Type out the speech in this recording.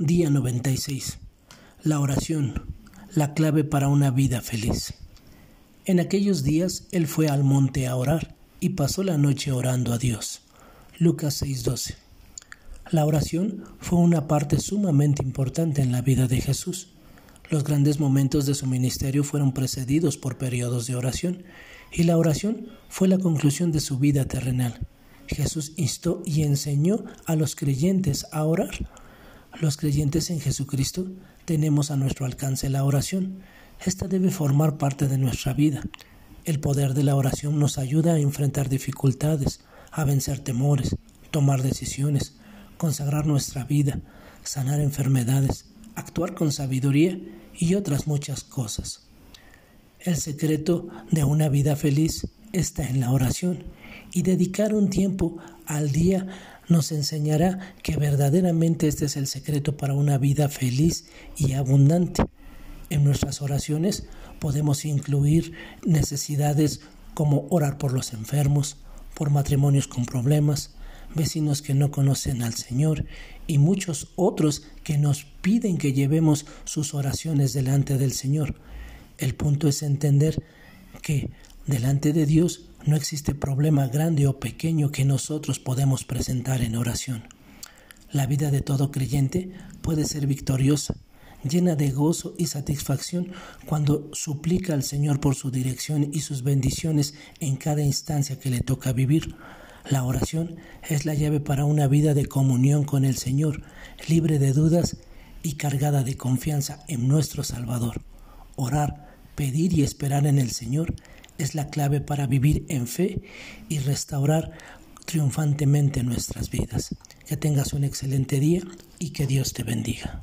Día 96. La oración, la clave para una vida feliz. En aquellos días él fue al monte a orar y pasó la noche orando a Dios. Lucas 6:12. La oración fue una parte sumamente importante en la vida de Jesús. Los grandes momentos de su ministerio fueron precedidos por periodos de oración, y la oración fue la conclusión de su vida terrenal. Jesús instó y enseñó a los creyentes a orar los creyentes en Jesucristo tenemos a nuestro alcance la oración. Esta debe formar parte de nuestra vida. El poder de la oración nos ayuda a enfrentar dificultades, a vencer temores, tomar decisiones, consagrar nuestra vida, sanar enfermedades, actuar con sabiduría y otras muchas cosas. El secreto de una vida feliz está en la oración y dedicar un tiempo al día nos enseñará que verdaderamente este es el secreto para una vida feliz y abundante. En nuestras oraciones podemos incluir necesidades como orar por los enfermos, por matrimonios con problemas, vecinos que no conocen al Señor y muchos otros que nos piden que llevemos sus oraciones delante del Señor. El punto es entender que delante de Dios no existe problema grande o pequeño que nosotros podemos presentar en oración. La vida de todo creyente puede ser victoriosa, llena de gozo y satisfacción cuando suplica al Señor por su dirección y sus bendiciones en cada instancia que le toca vivir. La oración es la llave para una vida de comunión con el Señor, libre de dudas y cargada de confianza en nuestro Salvador. Orar, pedir y esperar en el Señor es la clave para vivir en fe y restaurar triunfantemente nuestras vidas. Que tengas un excelente día y que Dios te bendiga.